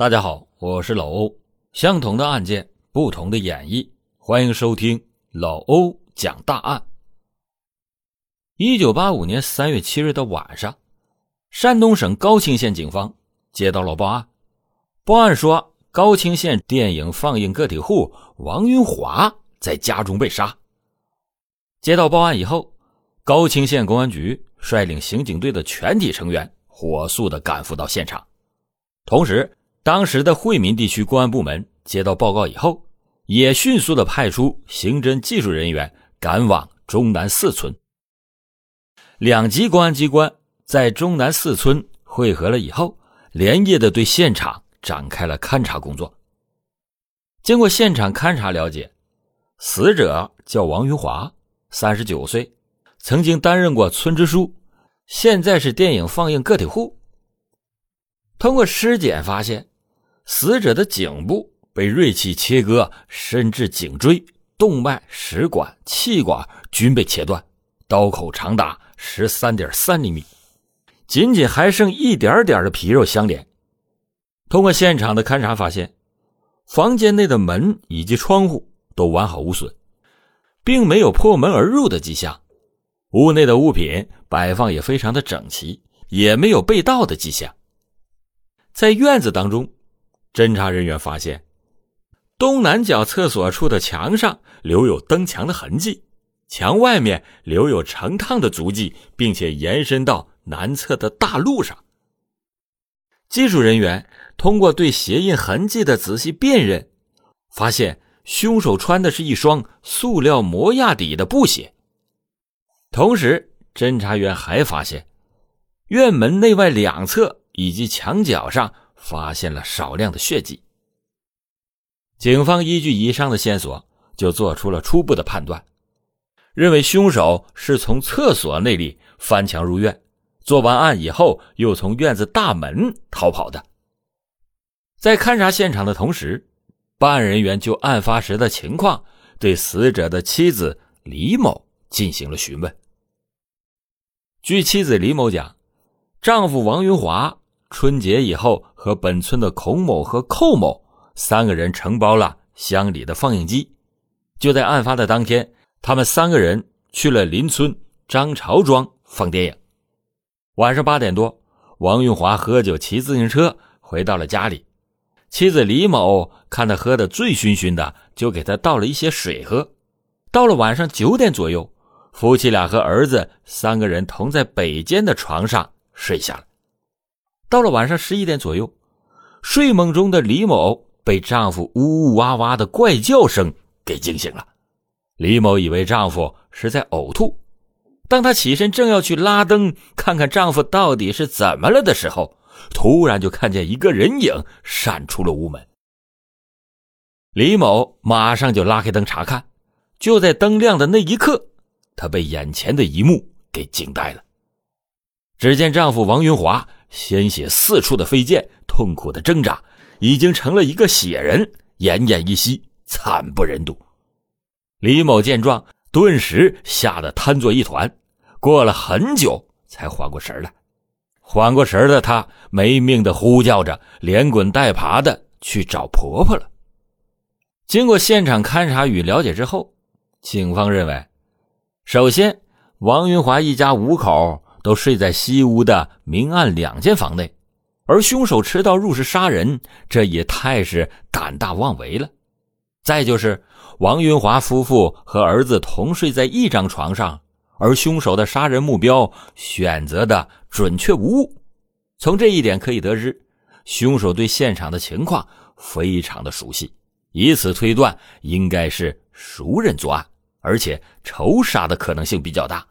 大家好，我是老欧。相同的案件，不同的演绎，欢迎收听老欧讲大案。一九八五年三月七日的晚上，山东省高清县警方接到了报案，报案说高清县电影放映个体户王云华在家中被杀。接到报案以后，高清县公安局率领刑警队的全体成员火速的赶赴到现场，同时。当时的惠民地区公安部门接到报告以后，也迅速的派出刑侦技术人员赶往中南四村。两级公安机关在中南四村汇合了以后，连夜的对现场展开了勘查工作。经过现场勘查了解，死者叫王云华，三十九岁，曾经担任过村支书，现在是电影放映个体户。通过尸检发现。死者的颈部被锐器切割，甚至颈椎，动脉、食管、气管均被切断，刀口长达十三点三厘米，仅仅还剩一点点的皮肉相连。通过现场的勘查发现，房间内的门以及窗户都完好无损，并没有破门而入的迹象。屋内的物品摆放也非常的整齐，也没有被盗的迹象。在院子当中。侦查人员发现，东南角厕所处的墙上留有蹬墙的痕迹，墙外面留有成趟的足迹，并且延伸到南侧的大路上。技术人员通过对鞋印痕迹的仔细辨认，发现凶手穿的是一双塑料磨压底的布鞋。同时，侦查员还发现，院门内外两侧以及墙角上。发现了少量的血迹。警方依据以上的线索，就做出了初步的判断，认为凶手是从厕所那里翻墙入院，做完案以后又从院子大门逃跑的。在勘察现场的同时，办案人员就案发时的情况对死者的妻子李某进行了询问。据妻子李某讲，丈夫王云华。春节以后，和本村的孔某和寇某三个人承包了乡里的放映机。就在案发的当天，他们三个人去了邻村张朝庄放电影。晚上八点多，王运华喝酒骑自行车回到了家里，妻子李某看他喝得醉醺醺的，就给他倒了一些水喝。到了晚上九点左右，夫妻俩和儿子三个人同在北间的床上睡下了。到了晚上十一点左右，睡梦中的李某被丈夫呜呜哇哇的怪叫声给惊醒了。李某以为丈夫是在呕吐，当她起身正要去拉灯看看丈夫到底是怎么了的时候，突然就看见一个人影闪出了屋门。李某马上就拉开灯查看，就在灯亮的那一刻，她被眼前的一幕给惊呆了。只见丈夫王云华。鲜血四处的飞溅，痛苦的挣扎，已经成了一个血人，奄奄一息，惨不忍睹。李某见状，顿时吓得瘫作一团，过了很久才缓过神来。缓过神的她没命的呼叫着，连滚带爬的去找婆婆了。经过现场勘查与了解之后，警方认为，首先，王云华一家五口。都睡在西屋的明暗两间房内，而凶手持刀入室杀人，这也太是胆大妄为了。再就是王云华夫妇和儿子同睡在一张床上，而凶手的杀人目标选择的准确无误。从这一点可以得知，凶手对现场的情况非常的熟悉，以此推断，应该是熟人作案，而且仇杀的可能性比较大。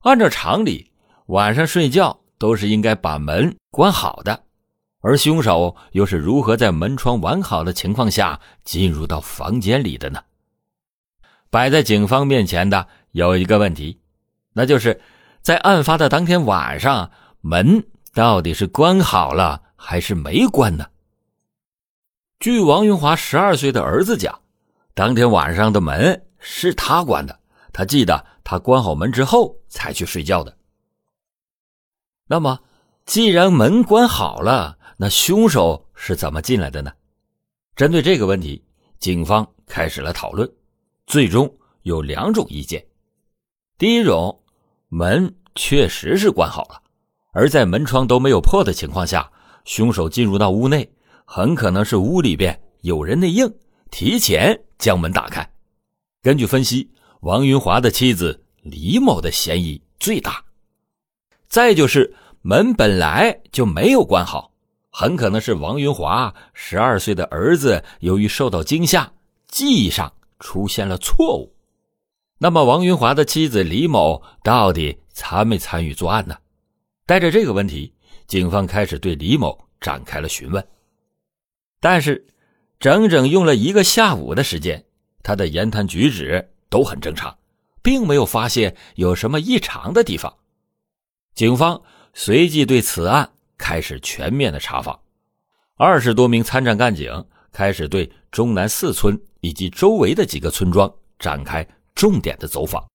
按照常理。晚上睡觉都是应该把门关好的，而凶手又是如何在门窗完好的情况下进入到房间里的呢？摆在警方面前的有一个问题，那就是在案发的当天晚上，门到底是关好了还是没关呢？据王云华十二岁的儿子讲，当天晚上的门是他关的，他记得他关好门之后才去睡觉的。那么，既然门关好了，那凶手是怎么进来的呢？针对这个问题，警方开始了讨论，最终有两种意见。第一种，门确实是关好了，而在门窗都没有破的情况下，凶手进入到屋内，很可能是屋里边有人内应，提前将门打开。根据分析，王云华的妻子李某的嫌疑最大。再就是门本来就没有关好。很可能是王云华十二岁的儿子由于受到惊吓，记忆上出现了错误。那么，王云华的妻子李某到底参没参与作案呢？带着这个问题，警方开始对李某展开了询问。但是，整整用了一个下午的时间，他的言谈举止都很正常，并没有发现有什么异常的地方。警方随即对此案。开始全面的查访，二十多名参战干警开始对中南四村以及周围的几个村庄展开重点的走访。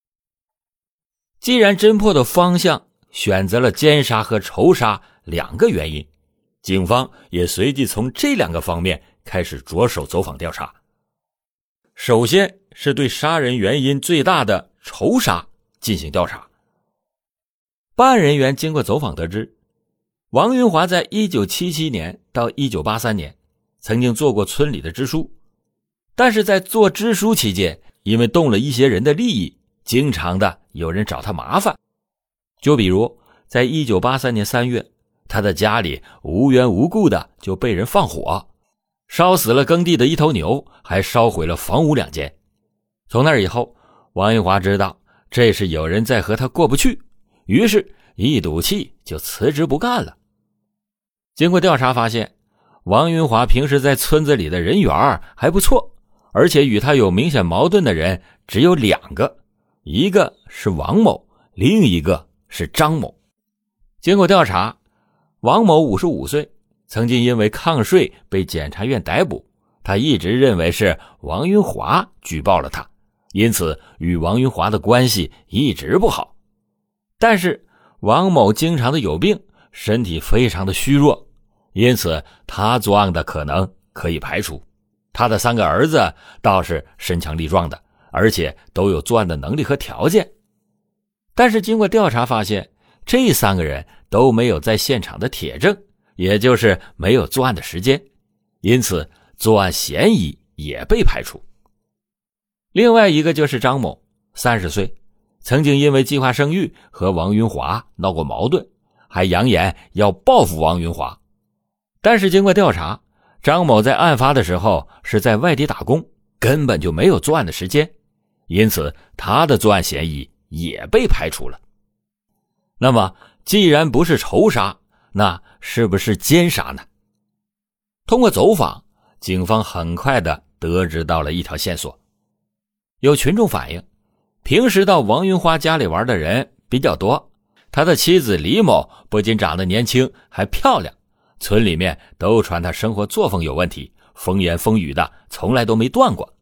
既然侦破的方向选择了奸杀和仇杀两个原因，警方也随即从这两个方面开始着手走访调查。首先是对杀人原因最大的仇杀进行调查。办案人员经过走访得知。王云华在一九七七年到一九八三年，曾经做过村里的支书，但是在做支书期间，因为动了一些人的利益，经常的有人找他麻烦。就比如，在一九八三年三月，他的家里无缘无故的就被人放火，烧死了耕地的一头牛，还烧毁了房屋两间。从那以后，王云华知道这是有人在和他过不去，于是，一赌气就辞职不干了。经过调查发现，王云华平时在村子里的人缘还不错，而且与他有明显矛盾的人只有两个，一个是王某，另一个是张某。经过调查，王某五十五岁，曾经因为抗税被检察院逮捕，他一直认为是王云华举报了他，因此与王云华的关系一直不好。但是王某经常的有病。身体非常的虚弱，因此他作案的可能可以排除。他的三个儿子倒是身强力壮的，而且都有作案的能力和条件。但是经过调查发现，这三个人都没有在现场的铁证，也就是没有作案的时间，因此作案嫌疑也被排除。另外一个就是张某，三十岁，曾经因为计划生育和王云华闹过矛盾。还扬言要报复王云华，但是经过调查，张某在案发的时候是在外地打工，根本就没有作案的时间，因此他的作案嫌疑也被排除了。那么，既然不是仇杀，那是不是奸杀呢？通过走访，警方很快的得知到了一条线索。有群众反映，平时到王云花家里玩的人比较多。他的妻子李某不仅长得年轻，还漂亮，村里面都传他生活作风有问题，风言风语的，从来都没断过。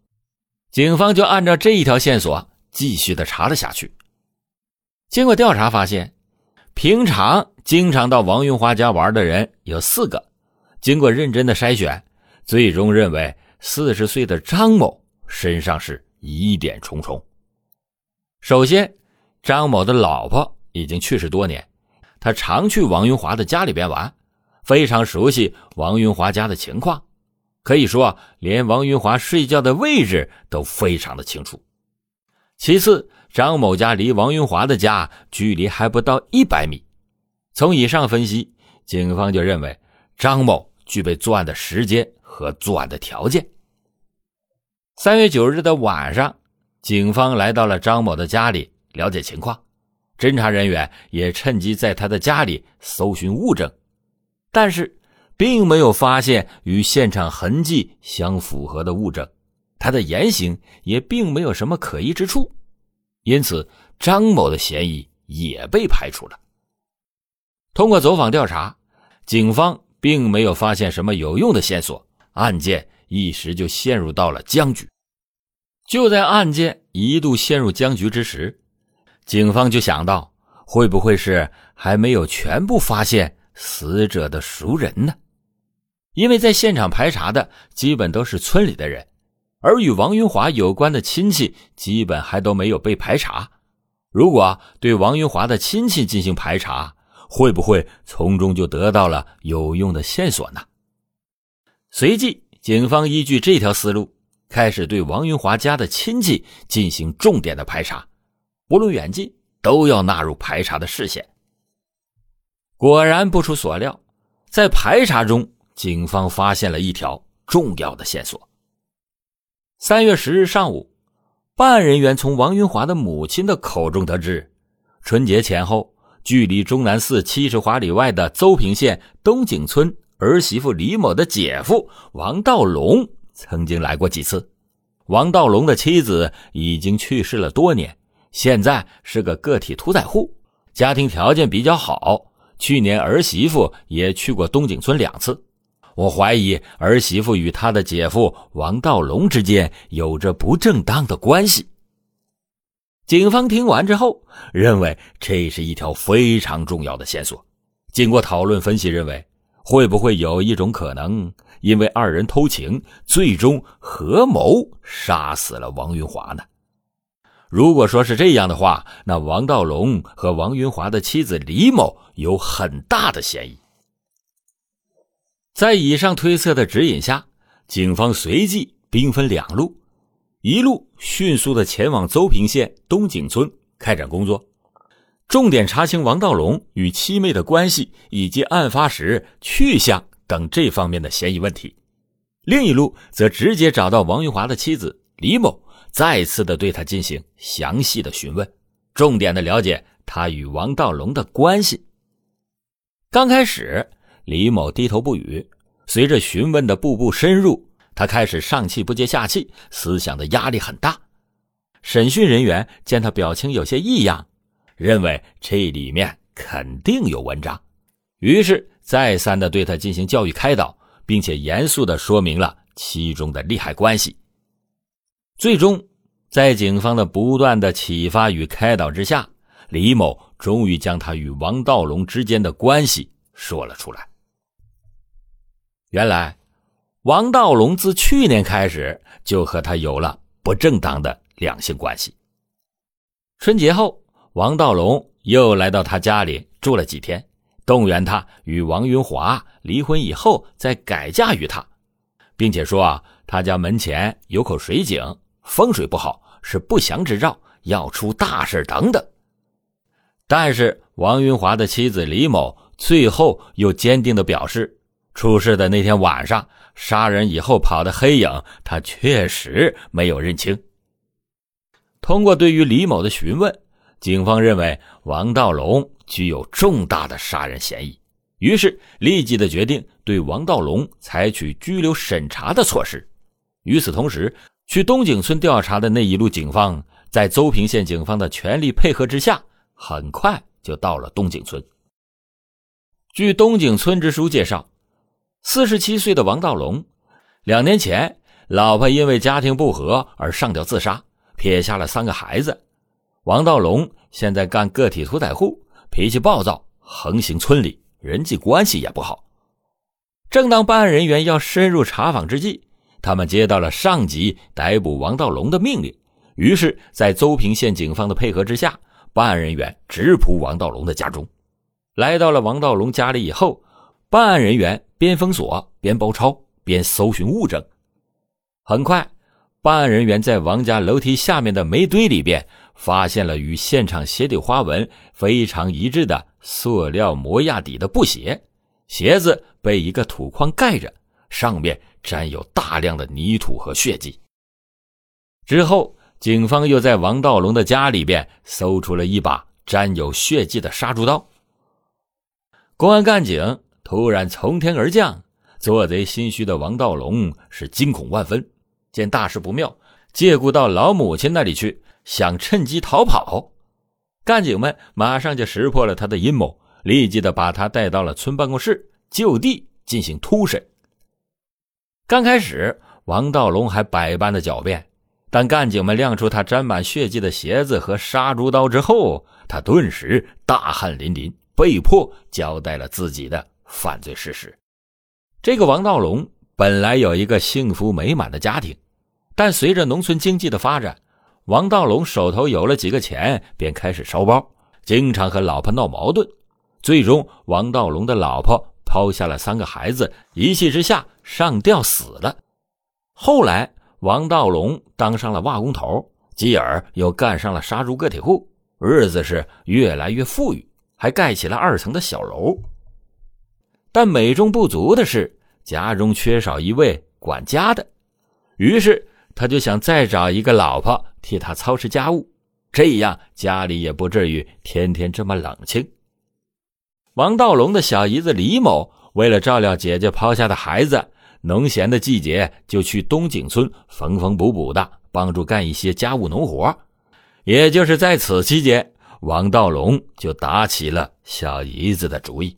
警方就按照这一条线索继续的查了下去。经过调查发现，平常经常到王云花家玩的人有四个。经过认真的筛选，最终认为四十岁的张某身上是疑点重重。首先，张某的老婆。已经去世多年，他常去王云华的家里边玩，非常熟悉王云华家的情况，可以说连王云华睡觉的位置都非常的清楚。其次，张某家离王云华的家距离还不到一百米，从以上分析，警方就认为张某具备作案的时间和作案的条件。三月九日的晚上，警方来到了张某的家里了解情况。侦查人员也趁机在他的家里搜寻物证，但是并没有发现与现场痕迹相符合的物证，他的言行也并没有什么可疑之处，因此张某的嫌疑也被排除了。通过走访调查，警方并没有发现什么有用的线索，案件一时就陷入到了僵局。就在案件一度陷入僵局之时。警方就想到，会不会是还没有全部发现死者的熟人呢？因为在现场排查的基本都是村里的人，而与王云华有关的亲戚基本还都没有被排查。如果对王云华的亲戚进行排查，会不会从中就得到了有用的线索呢？随即，警方依据这条思路，开始对王云华家的亲戚进行重点的排查，不论远近，都要纳入排查的视线。果然不出所料，在排查中，警方发现了一条重要的线索。三月十日上午，办案人员从王云华的母亲的口中得知，春节前后。距离终南寺七十华里外的邹平县东井村儿媳妇李某的姐夫王道龙曾经来过几次。王道龙的妻子已经去世了多年，现在是个个体屠宰户，家庭条件比较好。去年儿媳妇也去过东井村两次，我怀疑儿媳妇与他的姐夫王道龙之间有着不正当的关系。警方听完之后，认为这是一条非常重要的线索。经过讨论分析，认为会不会有一种可能，因为二人偷情，最终合谋杀死了王云华呢？如果说是这样的话，那王道龙和王云华的妻子李某有很大的嫌疑。在以上推测的指引下，警方随即兵分两路。一路迅速的前往邹平县东井村开展工作，重点查清王道龙与七妹的关系以及案发时去向等这方面的嫌疑问题。另一路则直接找到王玉华的妻子李某，再次的对他进行详细的询问，重点的了解他与王道龙的关系。刚开始，李某低头不语，随着询问的步步深入。他开始上气不接下气，思想的压力很大。审讯人员见他表情有些异样，认为这里面肯定有文章，于是再三的对他进行教育开导，并且严肃的说明了其中的利害关系。最终，在警方的不断的启发与开导之下，李某终于将他与王道龙之间的关系说了出来。原来。王道龙自去年开始就和他有了不正当的两性关系。春节后，王道龙又来到他家里住了几天，动员他与王云华离婚以后再改嫁于他，并且说啊，他家门前有口水井，风水不好，是不祥之兆，要出大事等等。但是王云华的妻子李某最后又坚定的表示，出事的那天晚上。杀人以后跑的黑影，他确实没有认清。通过对于李某的询问，警方认为王道龙具有重大的杀人嫌疑，于是立即的决定对王道龙采取拘留审查的措施。与此同时，去东井村调查的那一路警方，在邹平县警方的全力配合之下，很快就到了东井村。据东井村支书介绍。四十七岁的王道龙，两年前老婆因为家庭不和而上吊自杀，撇下了三个孩子。王道龙现在干个体屠宰户，脾气暴躁，横行村里，人际关系也不好。正当办案人员要深入查访之际，他们接到了上级逮捕王道龙的命令。于是，在邹平县警方的配合之下，办案人员直扑王道龙的家中。来到了王道龙家里以后，办案人员。边封锁边包抄边搜寻物证，很快，办案人员在王家楼梯下面的煤堆里边发现了与现场鞋底花纹非常一致的塑料模压底的布鞋，鞋子被一个土筐盖着，上面沾有大量的泥土和血迹。之后，警方又在王道龙的家里边搜出了一把沾有血迹的杀猪刀。公安干警。突然从天而降，做贼心虚的王道龙是惊恐万分，见大事不妙，借故到老母亲那里去，想趁机逃跑。干警们马上就识破了他的阴谋，立即的把他带到了村办公室，就地进行突审。刚开始，王道龙还百般的狡辩，但干警们亮出他沾满血迹的鞋子和杀猪刀之后，他顿时大汗淋漓，被迫交代了自己的。犯罪事实。这个王道龙本来有一个幸福美满的家庭，但随着农村经济的发展，王道龙手头有了几个钱，便开始烧包，经常和老婆闹矛盾。最终，王道龙的老婆抛下了三个孩子，一气之下上吊死了。后来，王道龙当上了瓦工头，继而又干上了杀猪个体户，日子是越来越富裕，还盖起了二层的小楼。但美中不足的是，家中缺少一位管家的，于是他就想再找一个老婆替他操持家务，这样家里也不至于天天这么冷清。王道龙的小姨子李某为了照料姐姐抛下的孩子，农闲的季节就去东井村缝缝补补的，帮助干一些家务农活。也就是在此期间，王道龙就打起了小姨子的主意。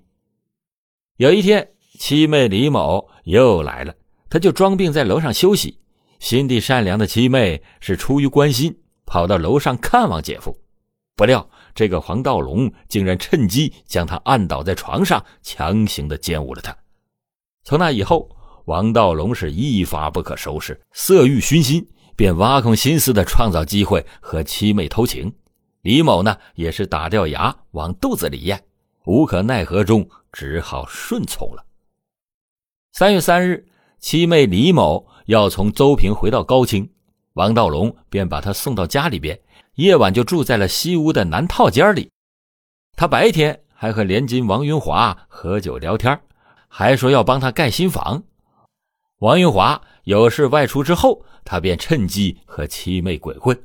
有一天，七妹李某又来了，他就装病在楼上休息。心地善良的七妹是出于关心，跑到楼上看望姐夫，不料。这个黄道龙竟然趁机将他按倒在床上，强行的奸污了他。从那以后，王道龙是一发不可收拾，色欲熏心，便挖空心思的创造机会和七妹偷情。李某呢，也是打掉牙往肚子里咽，无可奈何中只好顺从了。三月三日，七妹李某要从邹平回到高清，王道龙便把她送到家里边。夜晚就住在了西屋的南套间里，他白天还和连金王云华喝酒聊天，还说要帮他盖新房。王云华有事外出之后，他便趁机和七妹鬼混。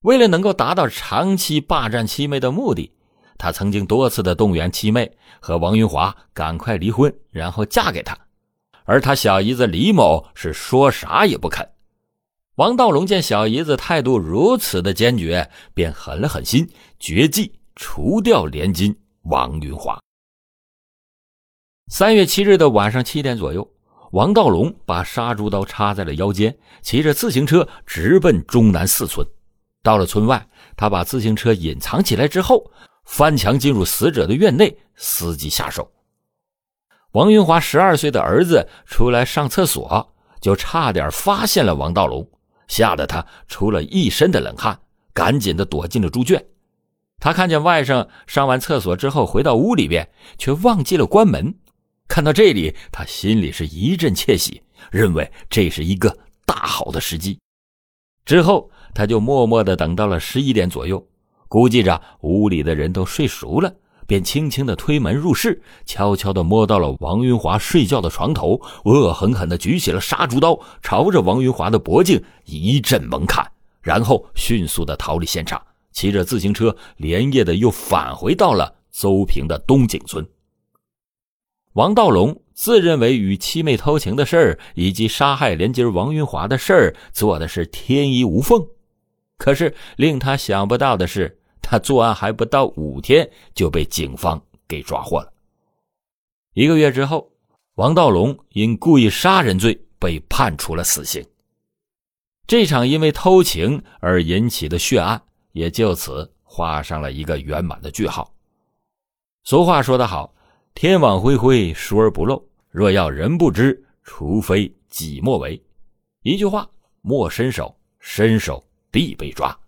为了能够达到长期霸占七妹的目的，他曾经多次的动员七妹和王云华赶快离婚，然后嫁给他。而他小姨子李某是说啥也不肯。王道龙见小姨子态度如此的坚决，便狠了狠心，绝计除掉连金王云华。三月七日的晚上七点左右，王道龙把杀猪刀插在了腰间，骑着自行车直奔中南四村。到了村外，他把自行车隐藏起来之后，翻墙进入死者的院内，伺机下手。王云华十二岁的儿子出来上厕所，就差点发现了王道龙。吓得他出了一身的冷汗，赶紧的躲进了猪圈。他看见外甥上完厕所之后回到屋里边，却忘记了关门。看到这里，他心里是一阵窃喜，认为这是一个大好的时机。之后，他就默默的等到了十一点左右，估计着屋里的人都睡熟了。便轻轻的推门入室，悄悄的摸到了王云华睡觉的床头，恶狠狠的举起了杀猪刀，朝着王云华的脖颈一阵猛砍，然后迅速的逃离现场，骑着自行车连夜的又返回到了邹平的东井村。王道龙自认为与七妹偷情的事儿以及杀害连襟王云华的事儿做的是天衣无缝，可是令他想不到的是。他作案还不到五天，就被警方给抓获了。一个月之后，王道龙因故意杀人罪被判处了死刑。这场因为偷情而引起的血案，也就此画上了一个圆满的句号。俗话说得好：“天网恢恢，疏而不漏。若要人不知，除非己莫为。”一句话：莫伸手，伸手必被抓。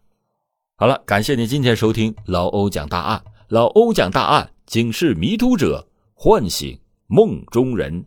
好了，感谢您今天收听老欧讲大案。老欧讲大案，警示迷途者，唤醒梦中人。